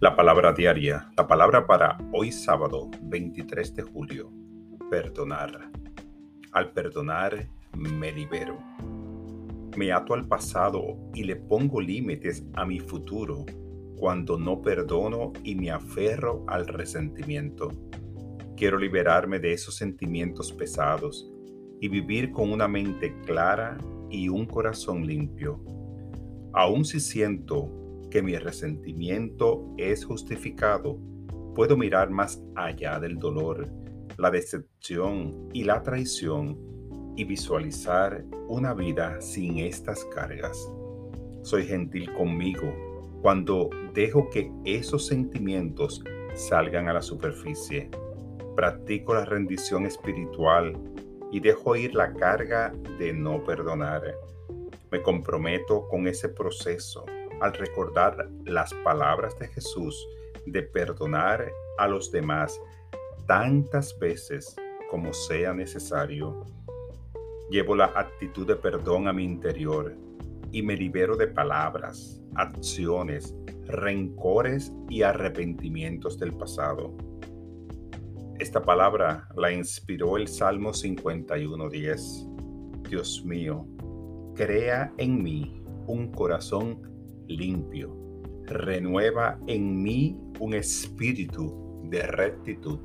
La palabra diaria, la palabra para hoy sábado 23 de julio, perdonar. Al perdonar me libero. Me ato al pasado y le pongo límites a mi futuro cuando no perdono y me aferro al resentimiento. Quiero liberarme de esos sentimientos pesados y vivir con una mente clara y un corazón limpio. Aun si siento que mi resentimiento es justificado, puedo mirar más allá del dolor, la decepción y la traición y visualizar una vida sin estas cargas. Soy gentil conmigo cuando dejo que esos sentimientos salgan a la superficie. Practico la rendición espiritual y dejo ir la carga de no perdonar. Me comprometo con ese proceso al recordar las palabras de Jesús de perdonar a los demás tantas veces como sea necesario. Llevo la actitud de perdón a mi interior y me libero de palabras, acciones, rencores y arrepentimientos del pasado. Esta palabra la inspiró el Salmo 51.10. Dios mío, crea en mí un corazón limpio. Renueva en mí un espíritu de rectitud.